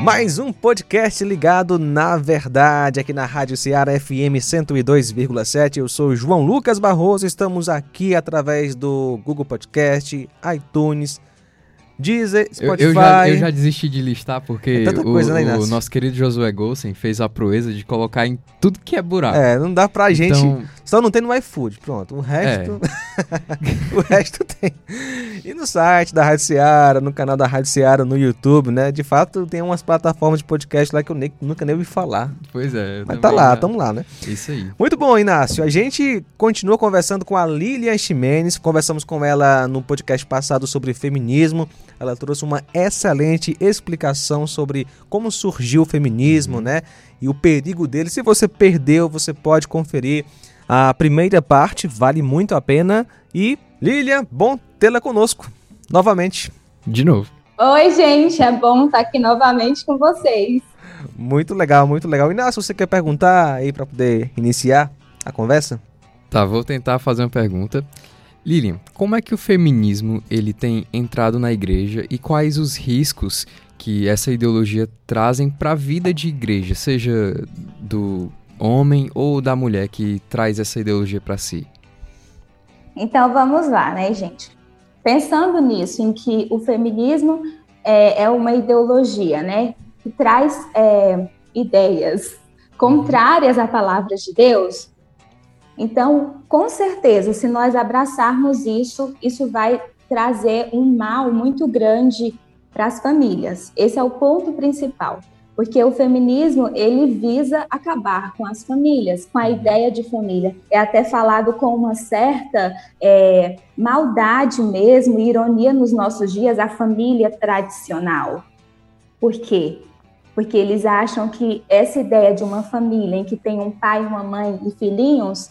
Mais um podcast ligado na verdade aqui na Rádio Ceará FM 102,7. Eu sou João Lucas Barroso. Estamos aqui através do Google Podcast, iTunes, Deezer, Spotify. Eu, eu, já, eu já desisti de listar porque É tanta o, coisa, né, o nosso querido Josué Golsen fez a proeza de colocar em tudo que é buraco. É, não dá pra gente. Então, Só não tem no iFood, pronto. O resto. o resto tem. E no site da Rádio Seara, no canal da Rádio Seara, no YouTube, né? De fato, tem umas plataformas de podcast lá que eu nem- nunca nem ouvi falar. pois é. Mas tá lá, já- tamo lá, né? Isso aí. Muito bom, Inácio. A gente continua conversando com a Lilian Ximenes. Conversamos com ela no podcast passado sobre feminismo. Ela trouxe uma excelente explicação sobre como surgiu o feminismo, né? E o perigo dele. Se você perdeu, você pode conferir. A primeira parte vale muito a pena. E, Lilian, bom tê-la conosco novamente. De novo. Oi, gente, é bom estar aqui novamente com vocês. Muito legal, muito legal. Inácio, você quer perguntar aí para poder iniciar a conversa? Tá, vou tentar fazer uma pergunta. Lilian, como é que o feminismo ele tem entrado na igreja e quais os riscos que essa ideologia trazem para a vida de igreja, seja do homem ou da mulher que traz essa ideologia para si? Então vamos lá, né, gente? Pensando nisso, em que o feminismo é, é uma ideologia, né, que traz é, ideias contrárias à palavra de Deus. Então, com certeza, se nós abraçarmos isso, isso vai trazer um mal muito grande para as famílias. Esse é o ponto principal. Porque o feminismo, ele visa acabar com as famílias, com a ideia de família. É até falado com uma certa é, maldade mesmo, ironia nos nossos dias, a família tradicional. Por quê? Porque eles acham que essa ideia de uma família em que tem um pai, uma mãe e filhinhos,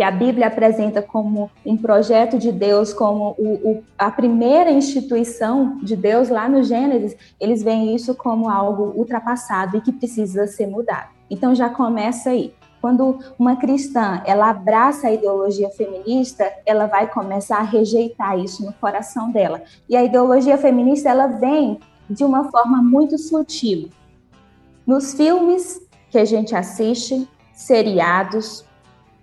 que a Bíblia apresenta como um projeto de Deus, como o, o, a primeira instituição de Deus lá no Gênesis, eles veem isso como algo ultrapassado e que precisa ser mudado. Então já começa aí. Quando uma cristã ela abraça a ideologia feminista, ela vai começar a rejeitar isso no coração dela. E a ideologia feminista ela vem de uma forma muito sutil. Nos filmes que a gente assiste, seriados,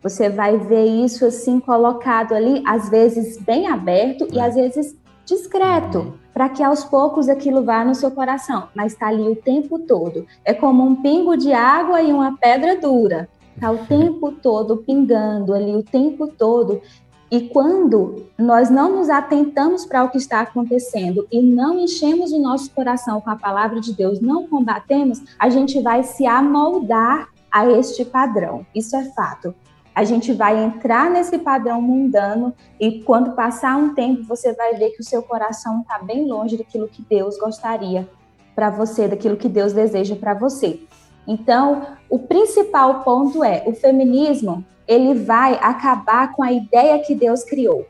você vai ver isso assim colocado ali, às vezes bem aberto e às vezes discreto, para que aos poucos aquilo vá no seu coração, mas está ali o tempo todo. É como um pingo de água e uma pedra dura. Está o tempo todo pingando ali, o tempo todo. E quando nós não nos atentamos para o que está acontecendo e não enchemos o nosso coração com a palavra de Deus, não combatemos, a gente vai se amoldar a este padrão. Isso é fato a gente vai entrar nesse padrão mundano e quando passar um tempo você vai ver que o seu coração está bem longe daquilo que Deus gostaria para você, daquilo que Deus deseja para você. Então, o principal ponto é o feminismo, ele vai acabar com a ideia que Deus criou.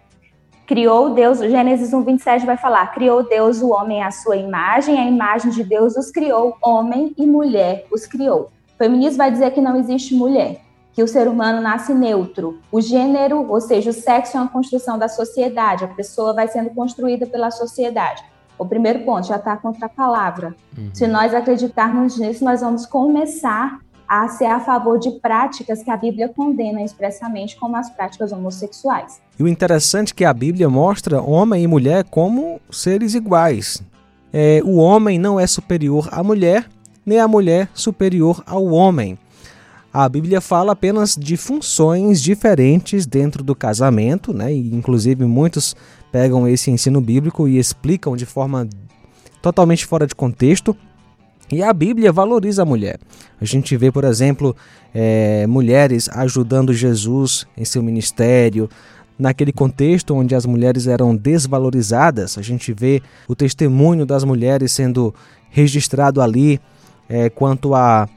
Criou Deus, Gênesis 1:27 vai falar: criou Deus o homem à sua imagem, a imagem de Deus os criou, homem e mulher os criou. O feminismo vai dizer que não existe mulher que o ser humano nasce neutro. O gênero, ou seja, o sexo é uma construção da sociedade, a pessoa vai sendo construída pela sociedade. O primeiro ponto já está contra a palavra. Uhum. Se nós acreditarmos nisso, nós vamos começar a ser a favor de práticas que a Bíblia condena expressamente, como as práticas homossexuais. E o interessante é que a Bíblia mostra homem e mulher como seres iguais. É, o homem não é superior à mulher, nem a mulher superior ao homem. A Bíblia fala apenas de funções diferentes dentro do casamento, né? E, inclusive muitos pegam esse ensino bíblico e explicam de forma totalmente fora de contexto. E a Bíblia valoriza a mulher. A gente vê, por exemplo, é, mulheres ajudando Jesus em seu ministério. Naquele contexto onde as mulheres eram desvalorizadas, a gente vê o testemunho das mulheres sendo registrado ali é, quanto a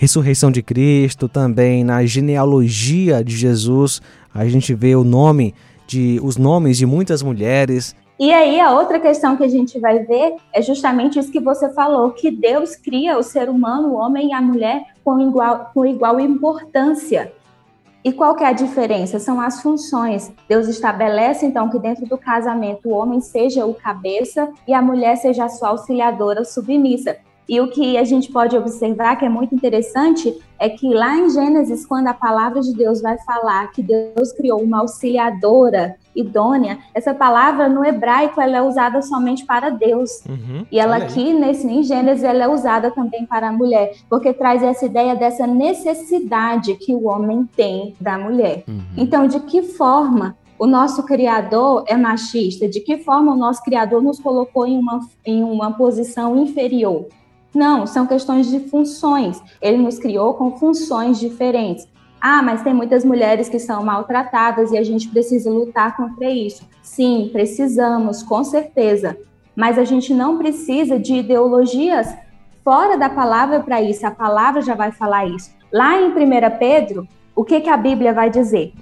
ressurreição de Cristo, também na genealogia de Jesus, a gente vê o nome de os nomes de muitas mulheres. E aí a outra questão que a gente vai ver é justamente isso que você falou, que Deus cria o ser humano, o homem e a mulher com igual, com igual importância. E qual que é a diferença? São as funções. Deus estabelece então que dentro do casamento o homem seja o cabeça e a mulher seja a sua auxiliadora submissa E o que a gente pode observar, que é muito interessante, é que lá em Gênesis, quando a palavra de Deus vai falar que Deus criou uma auxiliadora idônea, essa palavra no hebraico ela é usada somente para Deus. Uhum, e ela aqui nesse em Gênesis ela é usada também para a mulher, porque traz essa ideia dessa necessidade que o homem tem da mulher. Uhum. Então, de que forma o nosso Criador é machista? De que forma o nosso Criador nos colocou em uma, em uma posição inferior? Não, são questões de funções. Ele nos criou com funções diferentes. Ah, mas tem muitas mulheres que são maltratadas e a gente precisa lutar contra isso. Sim, precisamos, com certeza. Mas a gente não precisa de ideologias fora da palavra para isso. A palavra já vai falar isso. Lá em 1 Pedro, o que, que a Bíblia vai dizer?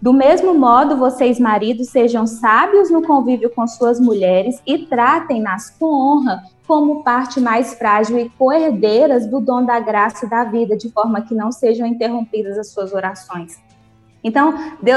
Do mesmo modo, vocês, maridos, sejam sábios no convívio com suas mulheres e tratem-nas com honra, como parte mais frágil e coerdeiras do dom da graça e da vida, de forma que não sejam interrompidas as suas orações. Então,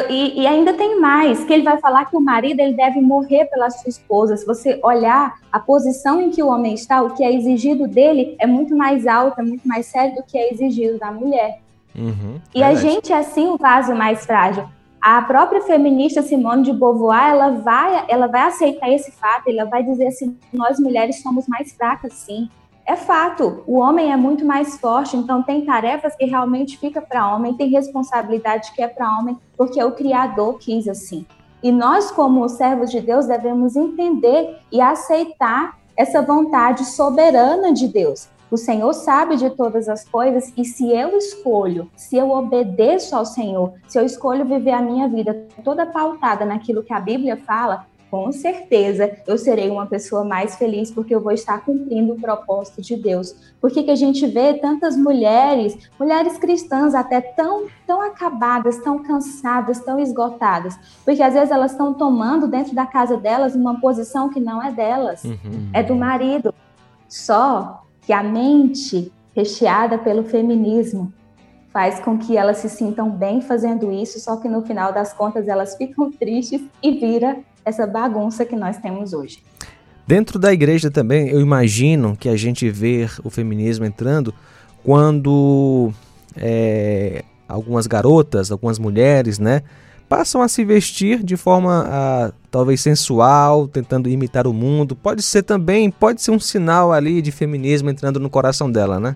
e, e, ainda tem mais, que ele vai falar que o marido ele deve morrer pela sua esposa. Se você olhar a posição em que o homem está, o que é exigido dele é muito mais alto, é muito mais sério do que é exigido da mulher. Uhum, e verdade. a gente é assim o vaso mais frágil. A própria feminista Simone de Beauvoir, ela vai, ela vai aceitar esse fato, ela vai dizer assim, nós mulheres somos mais fracas, sim. É fato, o homem é muito mais forte, então tem tarefas que realmente fica para homem, tem responsabilidade que é para homem, porque o Criador quis assim. E nós, como servos de Deus, devemos entender e aceitar essa vontade soberana de Deus. O Senhor sabe de todas as coisas e se eu escolho, se eu obedeço ao Senhor, se eu escolho viver a minha vida toda pautada naquilo que a Bíblia fala, com certeza eu serei uma pessoa mais feliz porque eu vou estar cumprindo o propósito de Deus. Por que, que a gente vê tantas mulheres, mulheres cristãs até tão, tão acabadas, tão cansadas, tão esgotadas? Porque às vezes elas estão tomando dentro da casa delas uma posição que não é delas, uhum. é do marido. Só que a mente recheada pelo feminismo faz com que elas se sintam bem fazendo isso, só que no final das contas elas ficam tristes e vira essa bagunça que nós temos hoje. Dentro da igreja também, eu imagino que a gente vê o feminismo entrando quando é, algumas garotas, algumas mulheres, né, passam a se vestir de forma a, talvez sensual, tentando imitar o mundo. Pode ser também, pode ser um sinal ali de feminismo entrando no coração dela, né?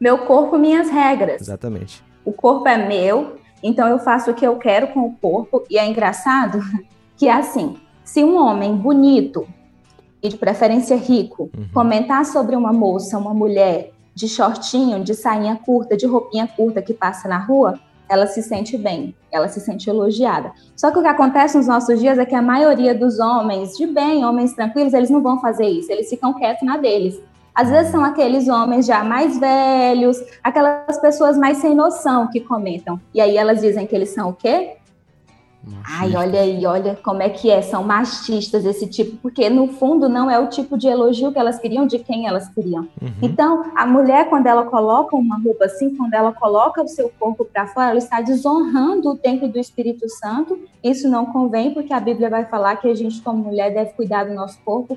Meu corpo, minhas regras. Exatamente. O corpo é meu, então eu faço o que eu quero com o corpo. E é engraçado que é assim: se um homem bonito e de preferência rico uhum. comentar sobre uma moça, uma mulher de shortinho, de sainha curta, de roupinha curta que passa na rua, ela se sente bem, ela se sente elogiada. Só que o que acontece nos nossos dias é que a maioria dos homens de bem, homens tranquilos, eles não vão fazer isso, eles ficam quietos na deles. Às vezes são aqueles homens já mais velhos, aquelas pessoas mais sem noção que comentam. E aí elas dizem que eles são o quê? Ai, olha aí, olha como é que é, são machistas esse tipo, porque no fundo não é o tipo de elogio que elas queriam, de quem elas queriam. Uhum. Então, a mulher, quando ela coloca uma roupa assim, quando ela coloca o seu corpo para fora, ela está desonrando o templo do Espírito Santo. Isso não convém, porque a Bíblia vai falar que a gente, como mulher, deve cuidar do nosso corpo,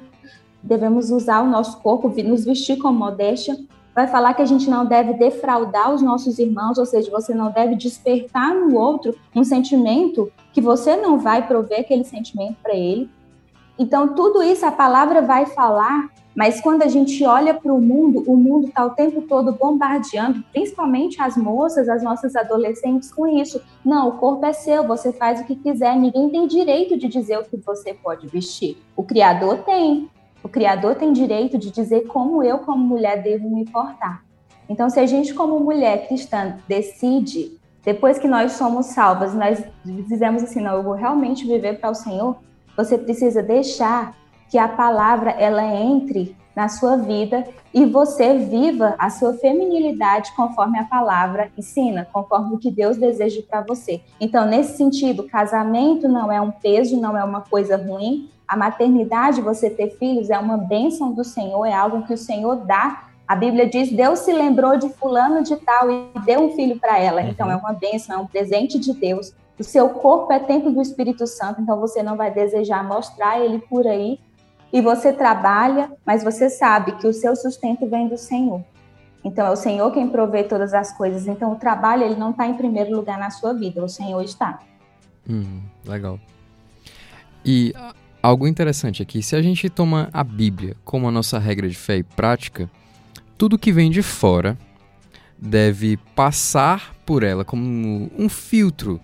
devemos usar o nosso corpo, nos vestir com modéstia, vai falar que a gente não deve defraudar os nossos irmãos, ou seja, você não deve despertar no outro um sentimento que você não vai prover aquele sentimento para ele. Então, tudo isso a palavra vai falar, mas quando a gente olha para o mundo, o mundo está o tempo todo bombardeando, principalmente as moças, as nossas adolescentes, com isso. Não, o corpo é seu, você faz o que quiser, ninguém tem direito de dizer o que você pode vestir. O Criador tem. O Criador tem direito de dizer como eu, como mulher, devo me portar. Então, se a gente, como mulher cristã, decide, depois que nós somos salvas, nós dizemos assim, não, eu vou realmente viver para o Senhor, você precisa deixar que a palavra ela entre na sua vida e você viva a sua feminilidade conforme a palavra ensina, conforme o que Deus deseja para você. Então, nesse sentido, casamento não é um peso, não é uma coisa ruim, a maternidade, você ter filhos, é uma bênção do Senhor, é algo que o Senhor dá. A Bíblia diz: Deus se lembrou de Fulano de Tal e deu um filho para ela. Uhum. Então, é uma bênção, é um presente de Deus. O seu corpo é templo do Espírito Santo, então você não vai desejar mostrar ele por aí. e você trabalha, mas você sabe que o seu sustento vem do Senhor. Então é o Senhor quem provê todas as coisas. Então o trabalho ele não está em primeiro lugar na sua vida, o Senhor está. Hum, legal. E algo interessante aqui, se a gente toma a Bíblia como a nossa regra de fé e prática, tudo que vem de fora deve passar por ela como um filtro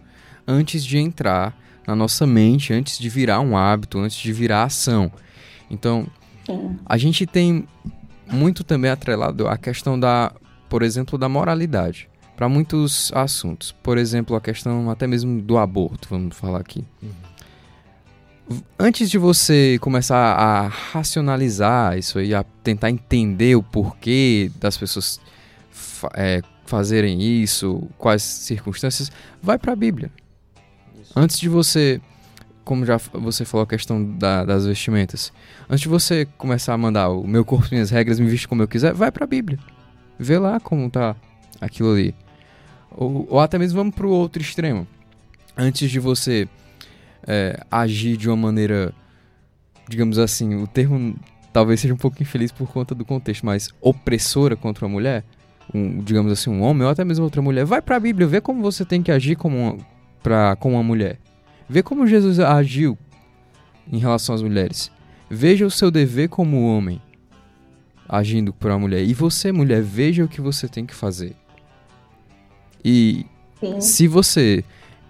antes de entrar na nossa mente, antes de virar um hábito, antes de virar ação. Então, a gente tem muito também atrelado a questão da, por exemplo, da moralidade para muitos assuntos. Por exemplo, a questão até mesmo do aborto, vamos falar aqui. Uhum. Antes de você começar a racionalizar isso aí, a tentar entender o porquê das pessoas é, fazerem isso, quais circunstâncias, vai para a Bíblia. Isso. Antes de você, como já você falou a questão da, das vestimentas, antes de você começar a mandar o meu corpo, minhas regras, me viste como eu quiser, vai para a Bíblia. Vê lá como tá aquilo ali. Ou, ou até mesmo vamos para o outro extremo. Antes de você é, agir de uma maneira, digamos assim, o termo talvez seja um pouco infeliz por conta do contexto, mas opressora contra uma mulher, um, digamos assim, um homem ou até mesmo outra mulher, vai para a Bíblia, vê como você tem que agir como uma, pra, com uma mulher. Vê como Jesus agiu em relação às mulheres. Veja o seu dever como homem agindo por uma mulher. E você, mulher, veja o que você tem que fazer. E Sim. se você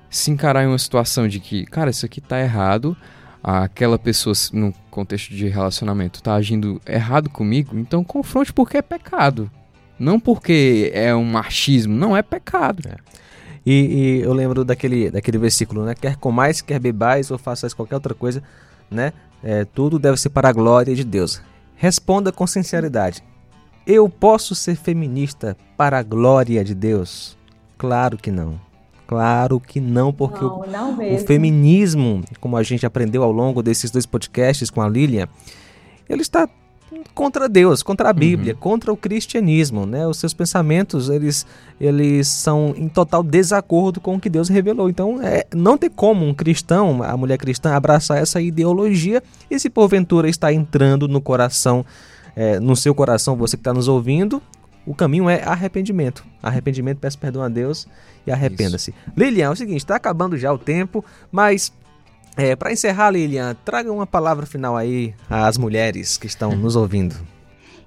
se encarar em uma situação de que, cara, isso aqui tá errado, aquela pessoa no contexto de relacionamento tá agindo errado comigo, então confronte porque é pecado. Não porque é um machismo, não é pecado. É. E, e, eu lembro daquele, daquele versículo, né? Quer comais, quer bebais ou façais qualquer outra coisa, né? É, tudo deve ser para a glória de Deus. Responda com sinceridade. Eu posso ser feminista para a glória de Deus? Claro que não. Claro que não, porque não, não o, o, feminismo, como a gente aprendeu ao longo desses dois podcasts com a Lilian, ele está contra Deus, contra a Bíblia, uhum. contra o cristianismo, né? Os seus pensamentos, eles, eles são em total desacordo com o que Deus revelou. Então, é, não tem como um cristão, a mulher cristã, abraçar essa ideologia e se porventura está entrando no coração, é, no seu coração, você que está nos ouvindo, o caminho é arrependimento. Arrependimento, peça perdão a Deus e arrependa-se. Lilian, é o seguinte, está acabando já o tempo, mas é, para encerrar, Lilian, traga uma palavra final aí às mulheres que estão nos ouvindo.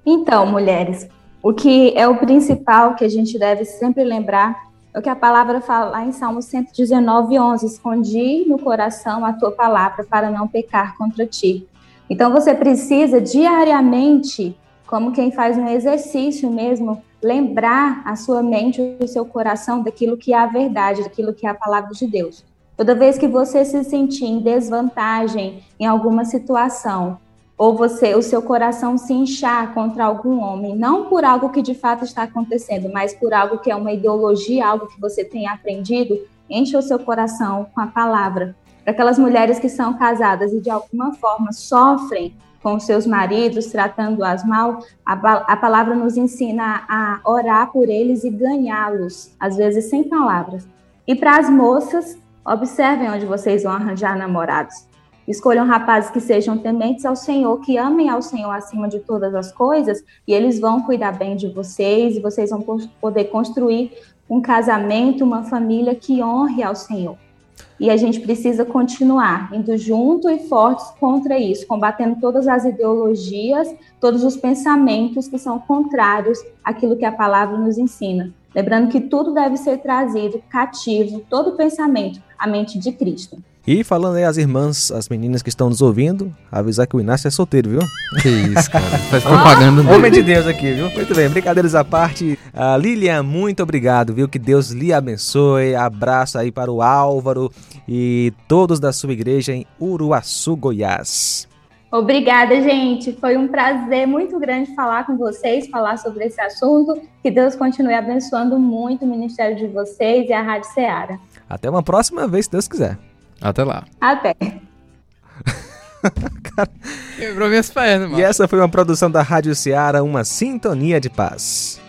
Então, mulheres, o que é o principal que a gente deve sempre lembrar é o que a palavra fala em Salmo 119, 11: Escondi no coração a tua palavra para não pecar contra ti. Então, você precisa diariamente como quem faz um exercício mesmo, lembrar a sua mente, o seu coração daquilo que é a verdade, daquilo que é a palavra de Deus. Toda vez que você se sentir em desvantagem em alguma situação, ou você, o seu coração se inchar contra algum homem, não por algo que de fato está acontecendo, mas por algo que é uma ideologia, algo que você tem aprendido, enche o seu coração com a palavra. Para aquelas mulheres que são casadas e de alguma forma sofrem com seus maridos, tratando-as mal, a, a palavra nos ensina a orar por eles e ganhá-los, às vezes sem palavras. E para as moças, observem onde vocês vão arranjar namorados. Escolham rapazes que sejam tementes ao Senhor, que amem ao Senhor acima de todas as coisas, e eles vão cuidar bem de vocês, e vocês vão poder construir um casamento, uma família que honre ao Senhor. E a gente precisa continuar indo junto e fortes contra isso, combatendo todas as ideologias, todos os pensamentos que são contrários àquilo que a palavra nos ensina. Lembrando que tudo deve ser trazido cativo, todo pensamento, à mente de Cristo. E falando aí as irmãs, as meninas que estão nos ouvindo, avisar que o Inácio é solteiro, viu? Que isso, cara. Faz propaganda ah, Homem de Deus aqui, viu? Muito bem, brincadeiras à parte. Uh, Lilian, muito obrigado, viu? Que Deus lhe abençoe. Abraço aí para o Álvaro e todos da sua igreja em Uruaçu, Goiás. Obrigada, gente. Foi um prazer muito grande falar com vocês, falar sobre esse assunto. Que Deus continue abençoando muito o ministério de vocês e a Rádio Ceará. Até uma próxima vez, se Deus quiser. Até lá. Até. Quebrou minhas pernas, mano. E essa foi uma produção da Rádio Ceará, uma sintonia de paz.